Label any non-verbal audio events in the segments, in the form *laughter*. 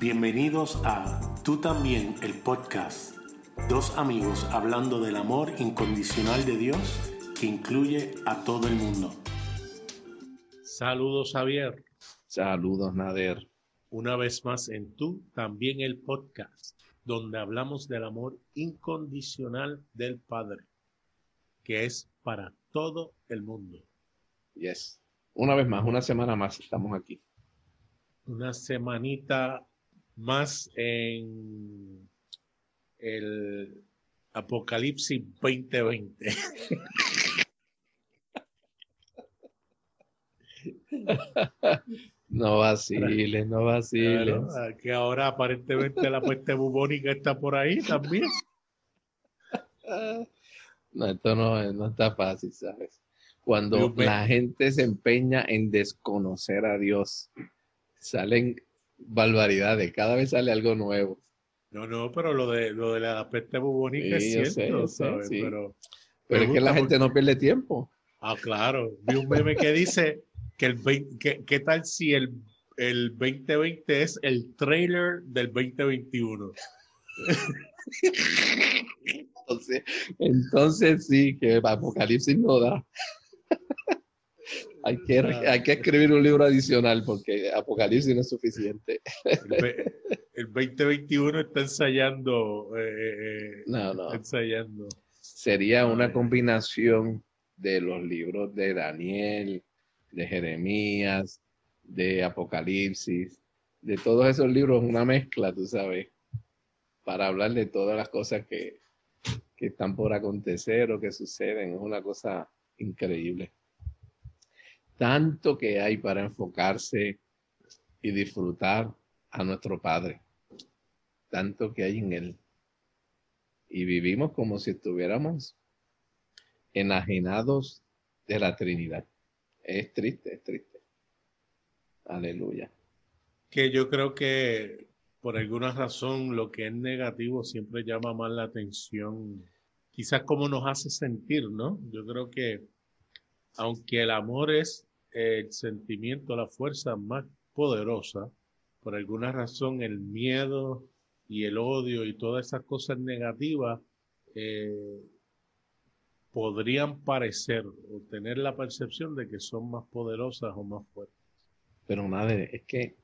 Bienvenidos a Tú también, el podcast. Dos amigos hablando del amor incondicional de Dios que incluye a todo el mundo. Saludos Javier. Saludos Nader. Una vez más en Tú también el podcast, donde hablamos del amor incondicional del Padre, que es para todo el mundo. Yes. Una vez más, una semana más estamos aquí. Una semanita más en el Apocalipsis 2020. *laughs* No vaciles, no vaciles. que ahora aparentemente la peste bubónica está por ahí también. *laughs* No, esto no, no está fácil, ¿sabes? Cuando la gente se empeña en desconocer a Dios, salen barbaridades, cada vez sale algo nuevo. No, no, pero lo de, lo de la peste bubónica es cierto, ¿sabes? Pero, pero es que la gente no pierde tiempo. Ah, claro. Vi un meme que dice que el ¿qué tal si el, el 2020 es el trailer del 2021? *laughs* entonces, entonces sí, que Apocalipsis no da. Hay, que, hay que escribir un libro adicional porque Apocalipsis no es suficiente. el, 2021 está ensayando. Eh, eh, no, no. Ensayando. Sería una combinación de los libros de Daniel, de Jeremías, de Apocalipsis, de todos esos libros, una mezcla, tú sabes, para hablar de todas las cosas que, que están por acontecer o que suceden. Es una cosa increíble. Tanto que hay para enfocarse y disfrutar a nuestro Padre. Tanto que hay en Él. Y vivimos como si estuviéramos enajenados de la Trinidad. Es triste, es triste. Aleluya. Que yo creo que por alguna razón lo que es negativo siempre llama más la atención. Quizás como nos hace sentir, ¿no? Yo creo que aunque el amor es el sentimiento, la fuerza más poderosa, por alguna razón el miedo y el odio y todas esas cosas negativas eh, podrían parecer o tener la percepción de que son más poderosas o más fuertes. Pero madre, es que,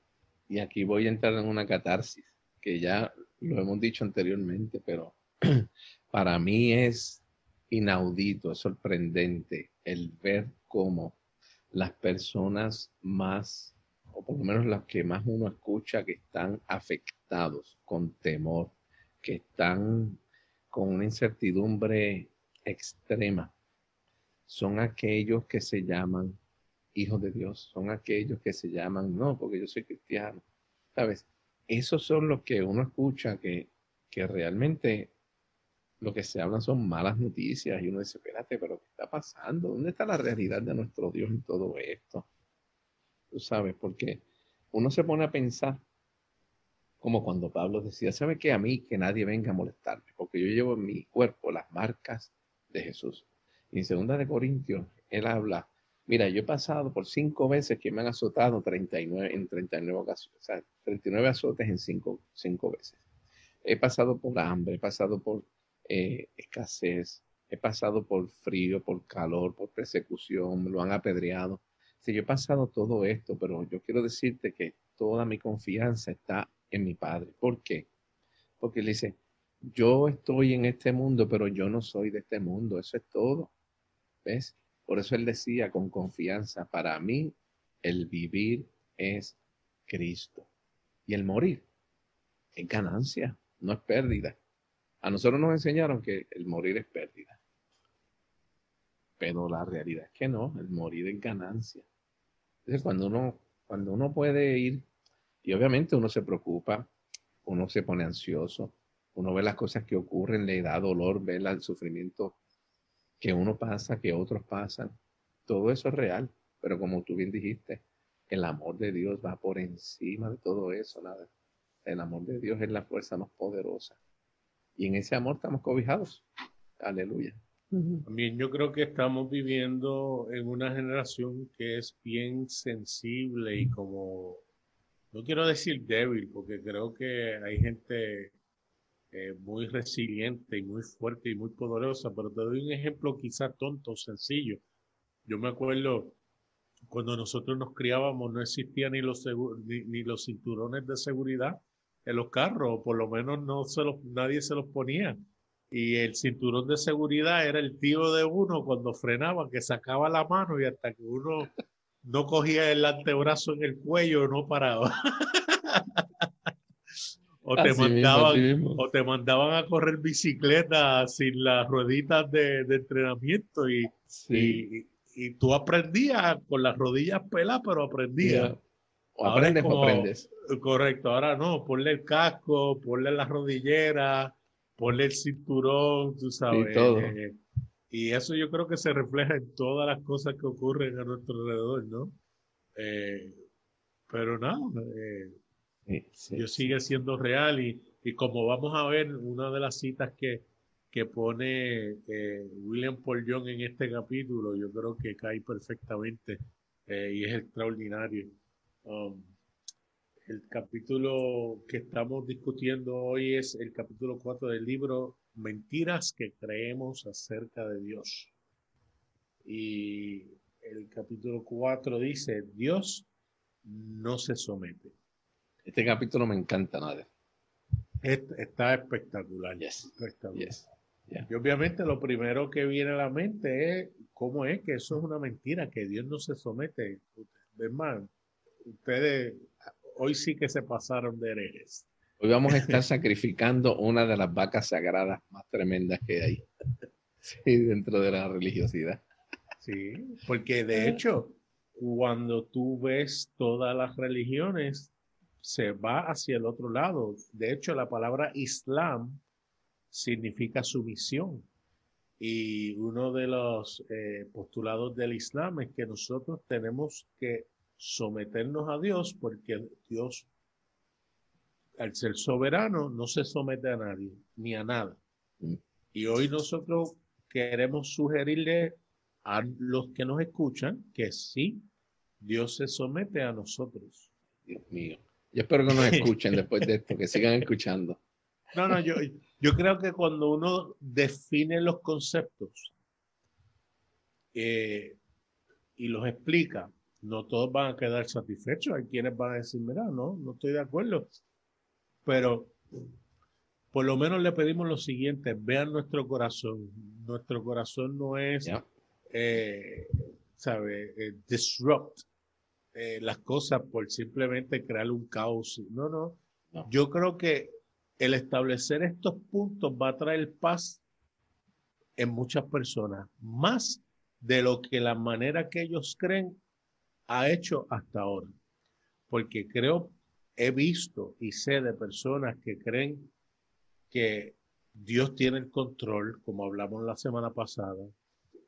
y aquí voy a entrar en una catarsis, que ya lo hemos dicho anteriormente, pero *clears throat* para mí es inaudito, es sorprendente el ver cómo las personas más, o por lo menos las que más uno escucha que están afectados con temor, que están con una incertidumbre extrema son aquellos que se llaman hijos de Dios, son aquellos que se llaman, no, porque yo soy cristiano, ¿sabes? Esos son los que uno escucha que, que realmente lo que se hablan son malas noticias y uno dice, espérate, pero ¿qué está pasando? ¿Dónde está la realidad de nuestro Dios en todo esto? Tú sabes, porque uno se pone a pensar, como cuando Pablo decía, ¿sabe qué? A mí que nadie venga a molestarme, porque yo llevo en mi cuerpo las marcas de Jesús. Y en segunda de Corintios, él habla, mira, yo he pasado por cinco veces que me han azotado 39, en 39 ocasiones, o sea, 39 azotes en cinco, cinco veces. He pasado por hambre, he pasado por eh, escasez, he pasado por frío, por calor, por persecución, me lo han apedreado. Sí, yo he pasado todo esto, pero yo quiero decirte que toda mi confianza está en mi Padre. ¿Por qué? Porque él dice, yo estoy en este mundo, pero yo no soy de este mundo, eso es todo. ¿Ves? Por eso él decía con confianza, para mí el vivir es Cristo y el morir es ganancia, no es pérdida. A nosotros nos enseñaron que el morir es pérdida, pero la realidad es que no, el morir es ganancia. Entonces cuando uno, cuando uno puede ir, y obviamente uno se preocupa, uno se pone ansioso, uno ve las cosas que ocurren, le da dolor, ve el sufrimiento que uno pasa, que otros pasan. Todo eso es real, pero como tú bien dijiste, el amor de Dios va por encima de todo eso, nada. El amor de Dios es la fuerza más poderosa. Y en ese amor estamos cobijados. Aleluya. También yo creo que estamos viviendo en una generación que es bien sensible y como no quiero decir débil, porque creo que hay gente eh, muy resiliente y muy fuerte y muy poderosa, pero te doy un ejemplo quizás tonto, sencillo. Yo me acuerdo cuando nosotros nos criábamos no existían ni los, ni, los cinturones de seguridad en los carros, por lo menos no se los, nadie se los ponía. Y el cinturón de seguridad era el tío de uno cuando frenaba, que sacaba la mano y hasta que uno no cogía el antebrazo en el cuello, no paraba. *laughs* o, te mandaban, o te mandaban a correr bicicleta sin las rueditas de, entrenamiento y, y, tú aprendías con las rodillas peladas, pero aprendías. O aprendes o aprendes. Correcto, ahora no, ponle el casco, ponle la rodillera, ponle el cinturón, tú sabes. todo. Eh, y eso yo creo que se refleja en todas las cosas que ocurren a nuestro alrededor, ¿no? Eh, pero no, eh, yo sigue siendo real y, y, como vamos a ver, una de las citas que, que pone eh, William Paul Young en este capítulo, yo creo que cae perfectamente y es extraordinario. Um, el capítulo que estamos discutiendo hoy es el capítulo 4 del libro mentiras que creemos acerca de Dios. Y el capítulo 4 dice, Dios no se somete. Este capítulo me encanta, Nader. Está espectacular. Y obviamente lo primero que viene a la mente es cómo es que eso es una mentira, que Dios no se somete. Hermano, ustedes hoy sí que se pasaron de herejes. Hoy vamos a estar sacrificando una de las vacas sagradas más tremendas que hay *laughs* dentro de la religiosidad. Sí, porque de hecho, cuando tú ves todas las religiones, se va hacia el otro lado. De hecho, la palabra Islam significa sumisión. Y uno de los eh, postulados del Islam es que nosotros tenemos que someternos a Dios porque Dios al ser soberano no se somete a nadie, ni a nada. Y hoy nosotros queremos sugerirle a los que nos escuchan que sí, Dios se somete a nosotros. Dios mío. Yo espero que nos escuchen *laughs* después de esto, que sigan escuchando. No, no, yo, yo creo que cuando uno define los conceptos eh, y los explica, no todos van a quedar satisfechos. Hay quienes van a decir, mira, no, no estoy de acuerdo. Pero por lo menos le pedimos lo siguiente, vean nuestro corazón. Nuestro corazón no es, eh, ¿sabe? Eh, disrupt eh, las cosas por simplemente crear un caos. No, no, no. Yo creo que el establecer estos puntos va a traer paz en muchas personas, más de lo que la manera que ellos creen ha hecho hasta ahora. Porque creo he visto y sé de personas que creen que Dios tiene el control, como hablamos la semana pasada,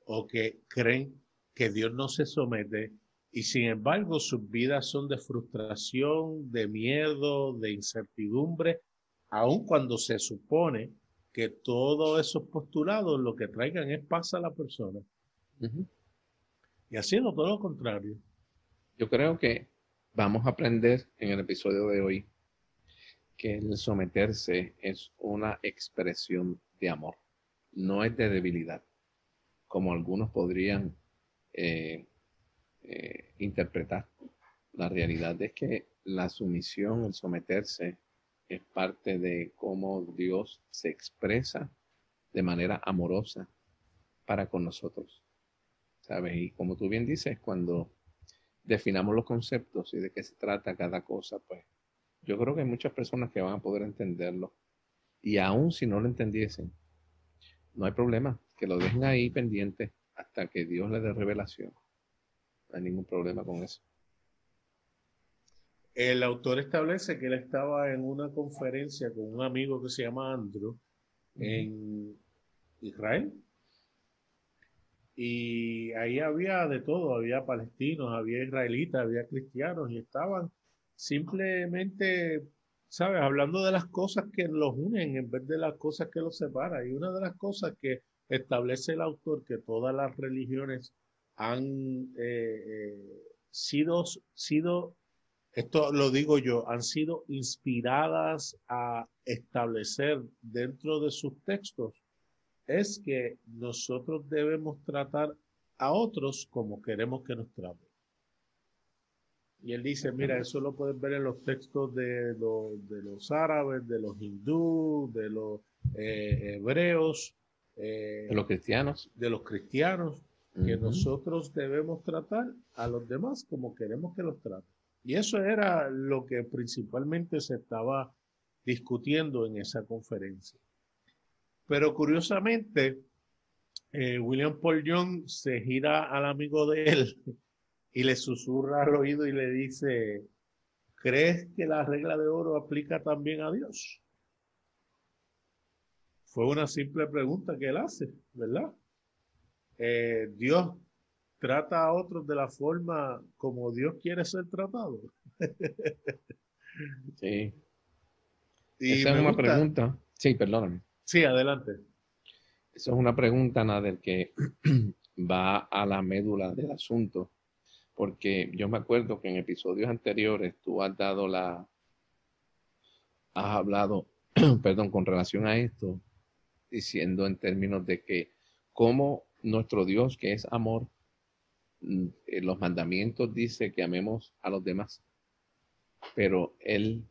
o que creen que Dios no se somete y sin embargo sus vidas son de frustración, de miedo, de incertidumbre, aun cuando se supone que todos esos postulados lo que traigan es paz a la persona. Y haciendo todo lo contrario. Yo creo que Vamos a aprender en el episodio de hoy que el someterse es una expresión de amor, no es de debilidad, como algunos podrían eh, eh, interpretar. La realidad es que la sumisión, el someterse, es parte de cómo Dios se expresa de manera amorosa para con nosotros. ¿Sabes? Y como tú bien dices, cuando definamos los conceptos y de qué se trata cada cosa, pues yo creo que hay muchas personas que van a poder entenderlo. Y aún si no lo entendiesen, no hay problema, que lo dejen ahí pendiente hasta que Dios le dé revelación. No hay ningún problema con eso. El autor establece que él estaba en una conferencia con un amigo que se llama Andrew en Israel y ahí había de todo, había palestinos, había israelitas, había cristianos y estaban simplemente, ¿sabes? Hablando de las cosas que los unen en vez de las cosas que los separan. Y una de las cosas que establece el autor, que todas las religiones han eh, eh, sido, sido esto lo digo yo, han sido inspiradas a establecer dentro de sus textos, es que nosotros debemos tratar a otros como queremos que nos traten. Y él dice, mira, eso lo puedes ver en los textos de, de los árabes, de los hindúes, de los eh, hebreos. Eh, de los cristianos. De los cristianos, que nosotros debemos tratar a los demás como queremos que los traten. Y eso era lo que principalmente se estaba discutiendo en esa conferencia. Pero curiosamente, eh, William Paul Young se gira al amigo de él y le susurra al oído y le dice, ¿crees que la regla de oro aplica también a Dios? Fue una simple pregunta que él hace, ¿verdad? Eh, Dios trata a otros de la forma como Dios quiere ser tratado. sí. *laughs* Esa es una pregunta. Sí, perdóname. Sí, adelante. Esa es una pregunta, Nader, que *clears throat* va a la médula del asunto porque yo me acuerdo que en episodios anteriores tú has dado la, has hablado, *clears throat* perdón, con relación a esto, diciendo en términos de que como nuestro Dios, que es amor, mm, en los mandamientos dice que amemos a los demás, pero Él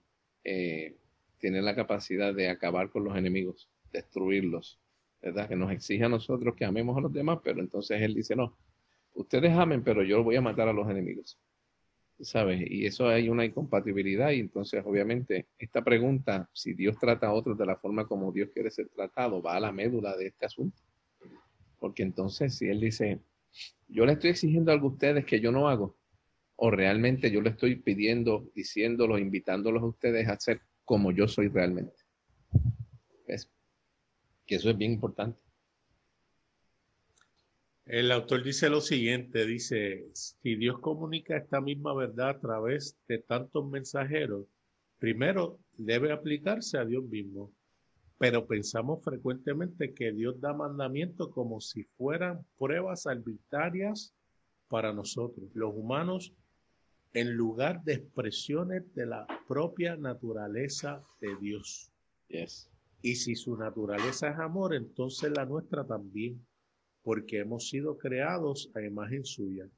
eh, tiene la capacidad de acabar con los enemigos, destruirlos, ¿verdad? Que nos exige a nosotros que amemos a los demás, pero entonces Él dice, no, ustedes amen, pero yo voy a matar a los enemigos. ¿Sabes? Y eso hay una incompatibilidad y entonces obviamente esta pregunta, si Dios trata a otros de la forma como Dios quiere ser tratado, va a la médula de este asunto. Porque entonces si Él dice, yo le estoy exigiendo algo a ustedes que yo no hago, o realmente yo le estoy pidiendo, diciéndolo, invitándolos a ustedes a ser como yo soy realmente. ¿Ves? Que eso es bien importante. El autor dice lo siguiente, dice, si Dios comunica esta misma verdad a través de tantos mensajeros, primero debe aplicarse a Dios mismo, pero pensamos frecuentemente que Dios da mandamientos como si fueran pruebas arbitrarias para nosotros, los humanos, en lugar de expresiones de la propia naturaleza de Dios. Y si su naturaleza es amor, entonces la nuestra también porque hemos sido creados a imagen suya.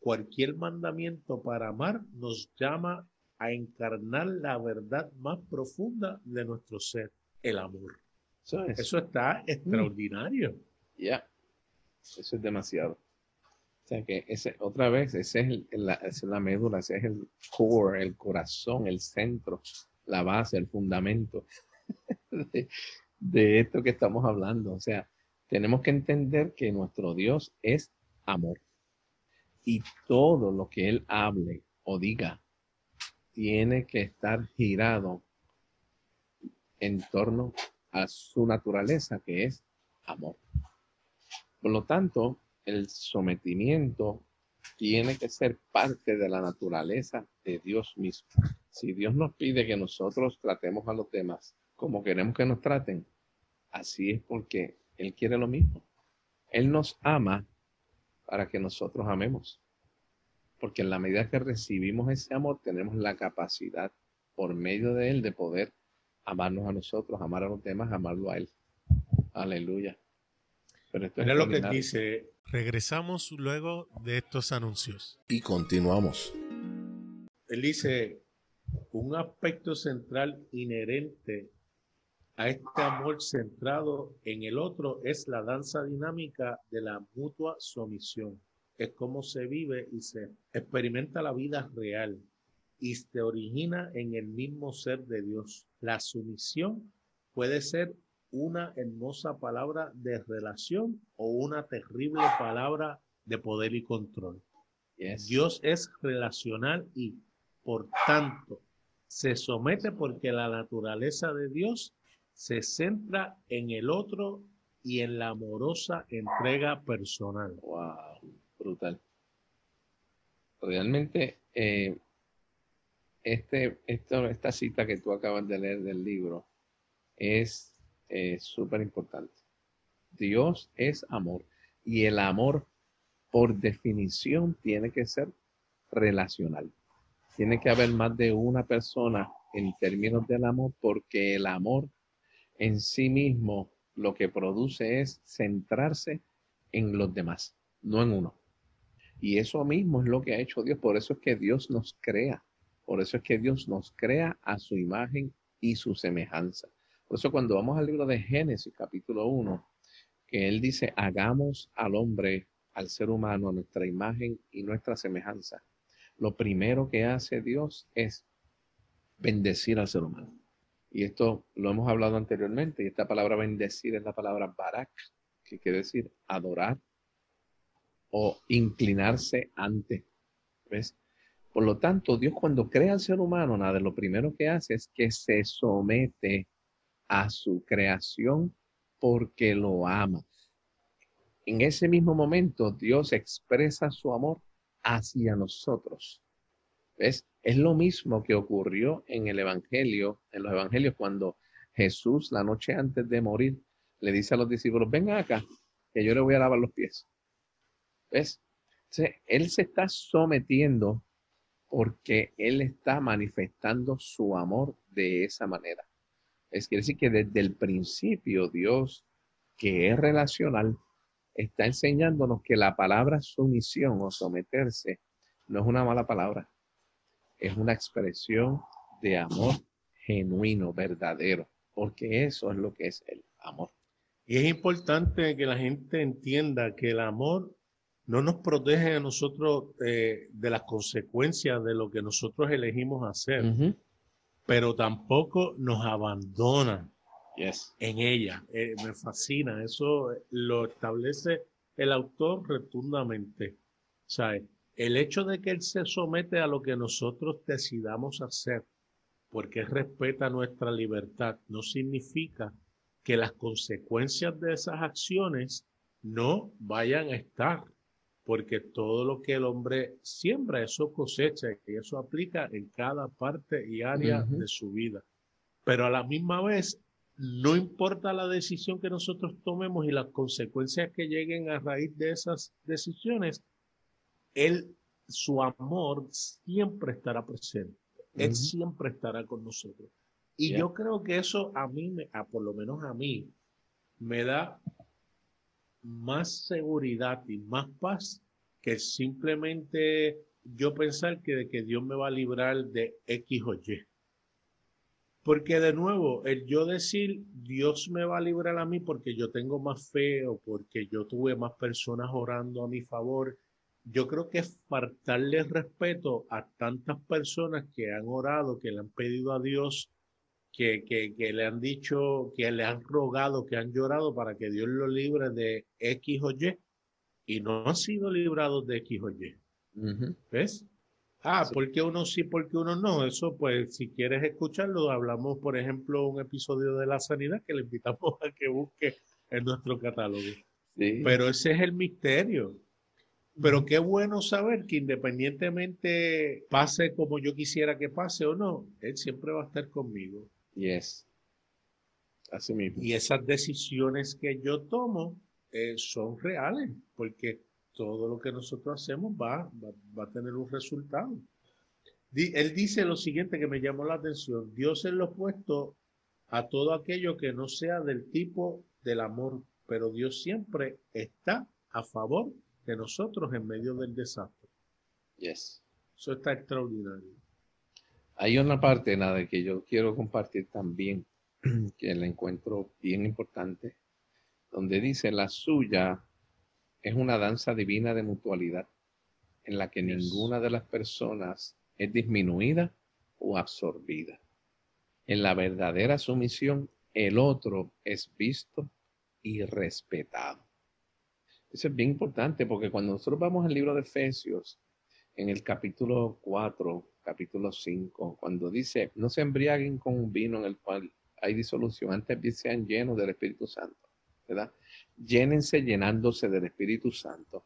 Cualquier mandamiento para amar nos llama a encarnar la verdad más profunda de nuestro ser, el amor. Eso, está extraordinario. Ya, eso es demasiado. O sea que ese, otra vez, es, la, esa es la médula, ese es el core, el corazón, el centro, la base, el fundamento *laughs* de, esto que estamos hablando. O sea, tenemos que entender que nuestro Dios es amor. Y todo lo que Él hable o diga tiene que estar girado en torno a su naturaleza, que es amor. Por lo tanto, el sometimiento tiene que ser parte de la naturaleza de Dios mismo. Si Dios nos pide que nosotros tratemos a los demás como queremos que nos traten, así es porque él quiere lo mismo. Él nos ama para que nosotros amemos. Porque en la medida que recibimos ese amor, tenemos la capacidad por medio de Él de poder amarnos a nosotros, amar a los demás, amarlo a Él. Aleluya. Pero esto Mira lo que dice. Regresamos luego de estos anuncios. Y continuamos. Él dice, un aspecto central inherente a este amor centrado en el otro es la danza dinámica de la mutua sumisión. Es como se vive y se experimenta la vida real y se origina en el mismo ser de Dios. La sumisión puede ser una hermosa palabra de relación o una terrible palabra de poder y control. Dios es relacional y, por tanto, se somete porque la naturaleza de Dios se centra en el otro y en la amorosa entrega personal. Wow, brutal. Realmente, eh, este, esta cita que tú acabas de leer del libro es eh, súper importante. Dios es amor y el amor, por definición, tiene que ser relacional. tiene que haber más de una persona en términos del amor, porque el amor en sí mismo lo que produce es centrarse en los demás, no en uno. Y eso mismo es lo que ha hecho Dios. Por eso es que Dios nos crea. Por eso es que Dios nos crea a su imagen y su semejanza. Por eso cuando vamos al libro de Génesis capítulo 1, que Él dice, hagamos al hombre, al ser humano, a nuestra imagen y nuestra semejanza. Lo primero que hace Dios es bendecir al ser humano. Y esto lo hemos hablado anteriormente, y esta palabra bendecir es la palabra barak, que quiere decir adorar o inclinarse ante. ¿Ves? Por lo tanto, Dios cuando crea al ser humano, nada, lo primero que hace es que se somete a su creación porque lo ama. En ese mismo momento, Dios expresa su amor hacia nosotros. ¿Ves? Es lo mismo que ocurrió en el Evangelio, en los Evangelios, cuando Jesús, la noche antes de morir, le dice a los discípulos, vengan acá, que yo le voy a lavar los pies. ¿Ves? él se está sometiendo porque él está manifestando su amor de esa manera. Es decir que desde el principio Dios, que es relacional, está enseñándonos que la palabra sumisión o someterse no es una mala palabra, es una expresión de amor genuino, verdadero, porque eso es lo que es el amor. Y es importante que la gente entienda que el amor no nos protege a nosotros eh, de las consecuencias de lo que nosotros elegimos hacer, pero tampoco nos abandona en ella. Eh, me fascina, eso lo establece el autor rotundamente. ¿Sabe? El hecho de que él se somete a lo que nosotros decidamos hacer, porque respeta nuestra libertad, no significa que las consecuencias de esas acciones no vayan a estar porque todo lo que el hombre siembra, eso cosecha y eso aplica en cada parte y área de su vida. Pero a la misma vez, no importa la decisión que nosotros tomemos y las consecuencias que lleguen a raíz de esas decisiones, él, su amor siempre estará presente. Él siempre estará con nosotros. Y yo creo que eso a mí, me, a, por lo menos a mí, me da más seguridad y más paz que simplemente yo pensar que, de que Dios me va a librar de X o Y. Porque de nuevo, el yo decir Dios me va a librar a mí porque yo tengo más fe o porque yo tuve más personas orando a mi favor, yo creo que es faltarle respeto a tantas personas que han orado, que le han pedido a Dios que, que, le han dicho, que le han rogado, que han llorado para que Dios lo libre de X o Y y no han sido librados de X o Y. ¿Ves? Ah, porque uno sí, porque uno no. Eso, pues, si quieres escucharlo, hablamos, por ejemplo, un episodio de la sanidad que le invitamos a que busque en nuestro catálogo. Pero ese es el misterio. Pero qué bueno saber que independientemente pase como yo quisiera que pase o no, Él siempre va a estar conmigo. Yes. Así mismo. Y esas decisiones que yo tomo eh, son reales, porque todo lo que nosotros hacemos va, va, a tener un resultado. él dice lo siguiente que me llamó la atención. Dios es lo opuesto a todo aquello que no sea del tipo del amor, pero Dios siempre está a favor de nosotros en medio del desastre. Yes. Eso está extraordinario. Hay una parte, nada, que yo quiero compartir también, *clears throat* que la encuentro bien importante, donde dice, la suya es una danza divina de mutualidad, en la que ninguna de las personas es disminuida o absorbida. En la verdadera sumisión, el otro es visto y respetado. Eso es bien importante porque cuando nosotros vamos al libro de Efesios, en el capítulo 4, capítulo 5, cuando dice, no se embriaguen con un vino en el cual hay disolución, antes sean llenos del Espíritu Santo, ¿verdad? Llénense llenándose del Espíritu Santo.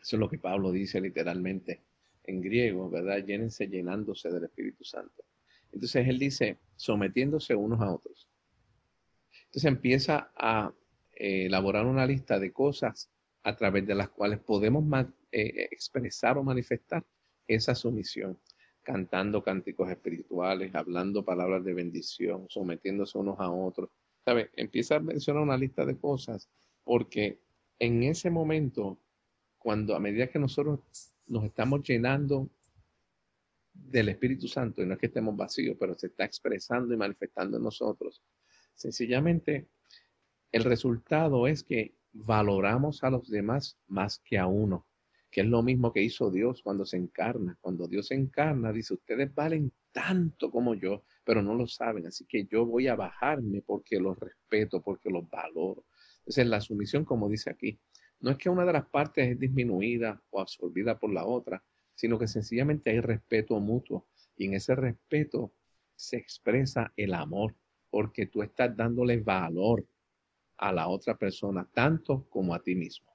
Eso es lo que Pablo dice literalmente en griego, ¿verdad? Llénense llenándose del Espíritu Santo. Entonces él dice, sometiéndose unos a otros. Entonces empieza a eh, elaborar una lista de cosas a través de las cuales podemos eh, expresar o manifestar esa sumisión. cantando cánticos espirituales, hablando palabras de bendición, sometiéndose unos a otros. ¿Sabe? Empieza a mencionar una lista de cosas porque en ese momento, cuando a medida que nosotros nos estamos llenando del Espíritu Santo, y no es que estemos vacíos, pero se está expresando y manifestando en nosotros, sencillamente el resultado es que valoramos a los demás más que a uno, que es lo mismo que hizo Dios cuando se encarna. Cuando Dios se encarna, dice, ustedes valen tanto como yo, pero no lo saben, así que yo voy a bajarme porque los respeto, porque los valoro. Entonces, la sumisión, como dice aquí, no es que una de las partes es disminuida o absorbida por la otra, sino que sencillamente hay respeto mutuo y en ese respeto se expresa el amor, porque tú estás dándole valor a la otra persona, tanto como a ti mismo.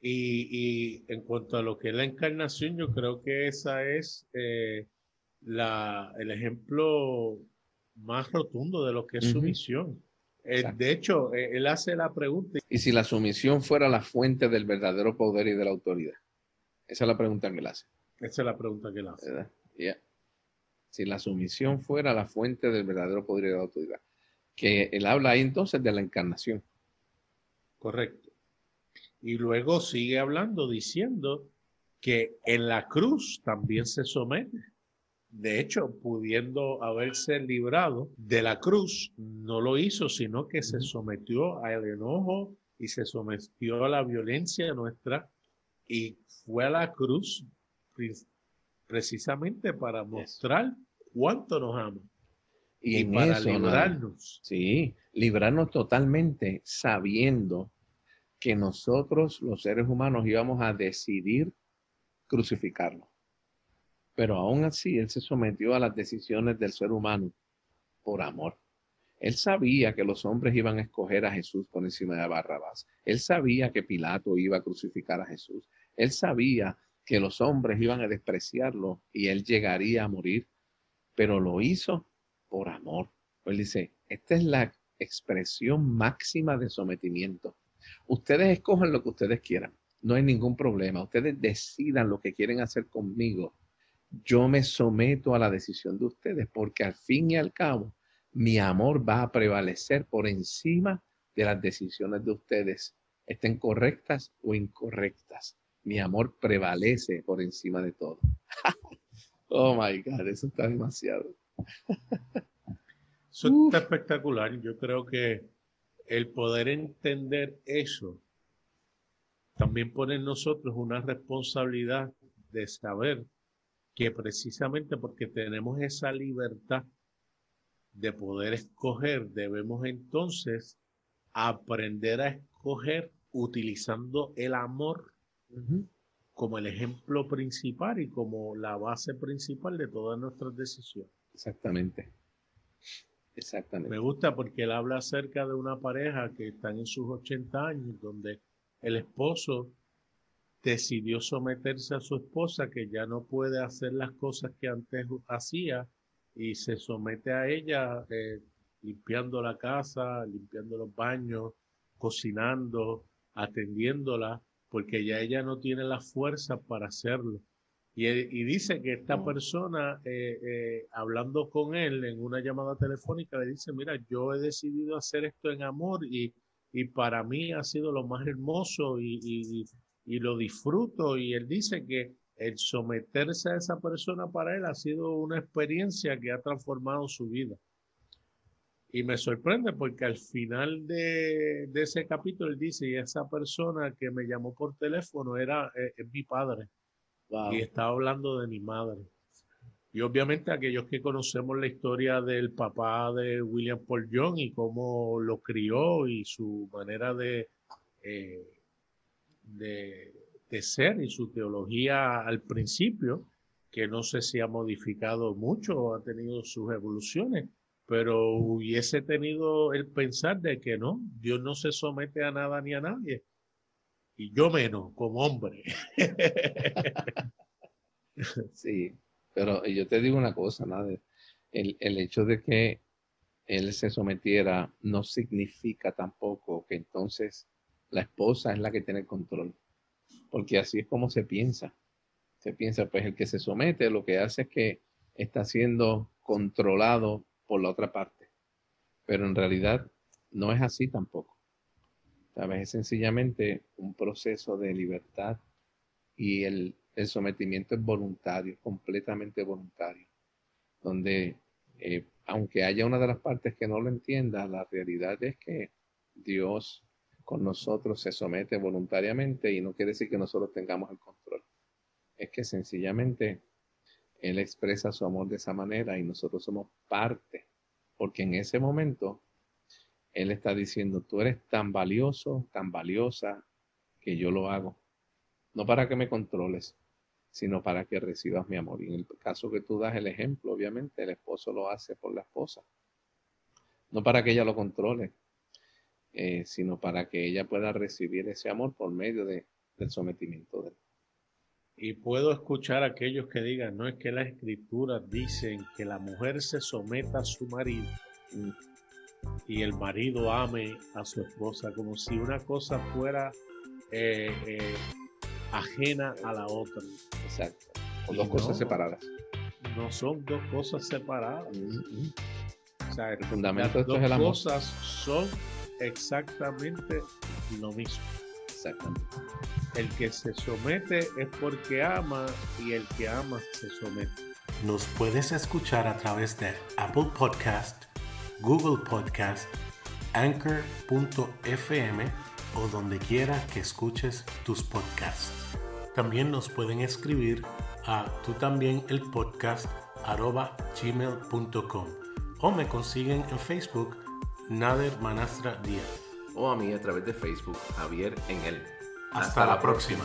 Y, en cuanto a lo que es la encarnación, yo creo que esa es eh, la, el ejemplo más rotundo de lo que es sumisión. Eh, de hecho, eh, él hace la pregunta. ¿Y si la sumisión fuera la fuente del verdadero poder y de la autoridad? Esa es la pregunta que él hace. Esa es la pregunta que él hace. Si la sumisión fuera la fuente del verdadero poder y de la autoridad. Que él habla ahí entonces de la encarnación. Correcto. Y luego sigue hablando diciendo que en la cruz también se somete. De hecho, pudiendo haberse librado de la cruz, no lo hizo, sino que se sometió al enojo y se sometió a la violencia nuestra y fue a la cruz precisamente para mostrar cuánto nos ama. Y, para librarnos. Sí, librarnos totalmente sabiendo que nosotros, los seres humanos, íbamos a decidir crucificarlo. Pero aún así, él se sometió a las decisiones del ser humano por amor. Él sabía que los hombres iban a escoger a Jesús por encima de Barrabás. Él sabía que Pilato iba a crucificar a Jesús. Él sabía que los hombres iban a despreciarlo y él llegaría a morir, pero lo hizo por amor. Él dice, esta es la expresión máxima de sometimiento. Ustedes escojan lo que ustedes quieran, no hay ningún problema. Ustedes decidan lo que quieren hacer conmigo, yo me someto a la decisión de ustedes, porque al fin y al cabo, mi amor va a prevalecer por encima de las decisiones de ustedes, estén correctas o incorrectas. Mi amor prevalece por encima de todo. *laughs* oh my God, eso está demasiado. *laughs* eso está espectacular. Yo creo que el poder entender eso también pone en nosotros una responsabilidad de saber que precisamente porque tenemos esa libertad de poder escoger, debemos entonces aprender a escoger utilizando el amor como el ejemplo principal y como la base principal de todas nuestras decisiones. Exactamente. Exactamente. Me gusta porque él habla acerca de una pareja que están en sus 80 años, donde el esposo decidió someterse a su esposa que ya no puede hacer las cosas que antes hacía y se somete a ella eh, limpiando la casa, limpiando los baños, cocinando, atendiéndola, porque ya ella no tiene la fuerza para hacerlo. Y, dice que esta persona, eh, eh, hablando con él en una llamada telefónica, le dice, mira, yo he decidido hacer esto en amor y, para mí ha sido lo más hermoso y y lo disfruto y él dice que el someterse a esa persona para él ha sido una experiencia que ha transformado su vida. Y me sorprende porque al final de, ese capítulo él dice, y esa persona que me llamó por teléfono era eh, mi padre. Y estaba hablando de mi madre. Y obviamente aquellos que conocemos la historia del papá de William Paul Young y cómo lo crió y su manera de eh, de, ser y su teología al principio, que no sé si ha modificado mucho ha tenido sus evoluciones, pero hubiese tenido el pensar de que no, Dios no se somete a nada ni a nadie, y yo menos, como hombre. *laughs* sí, pero yo te digo una cosa, nada el, el hecho de que él se sometiera no significa tampoco que entonces la esposa es la que tiene el control, porque así es como se piensa. Se piensa, pues el que se somete lo que hace es que está siendo controlado por la otra parte. Pero en realidad no es así tampoco. ¿Sabes? Es sencillamente un proceso de libertad y el, el sometimiento es voluntario, completamente voluntario, donde eh, aunque haya una de las partes que no lo entienda, la realidad es que Dios con nosotros se somete voluntariamente y no quiere decir que nosotros tengamos el control. Es que sencillamente Él expresa su amor de esa manera y nosotros somos parte, porque en ese momento Él está diciendo, tú eres tan valioso, tan valiosa, que yo lo hago. No para que me controles, sino para que recibas mi amor. Y en el caso que tú das el ejemplo, obviamente el esposo lo hace por la esposa. No para que ella lo controle, eh, sino para que ella pueda recibir ese amor por medio de, del sometimiento de él. Y puedo escuchar a aquellos que digan, no es que las escrituras dicen que la mujer se someta a su marido mm. Y el marido ame a su esposa, como si una cosa fuera eh, eh, ajena a la otra. Exacto. O dos cosas separadas. No son dos cosas separadas. O sea, el fundamento de esto cosas son exactamente lo mismo. Exactamente. El que se somete es porque ama y el que ama se somete. Nos puedes escuchar a través de Apple Podcast, Google Podcast, Anchor.fm o donde quiera que escuches tus podcasts. También nos pueden escribir a tú también el podcast arroba gmail.com o me consiguen en Facebook Nader Manastra Díaz. O a mí a través de Facebook Javier en él. Hasta, la próxima.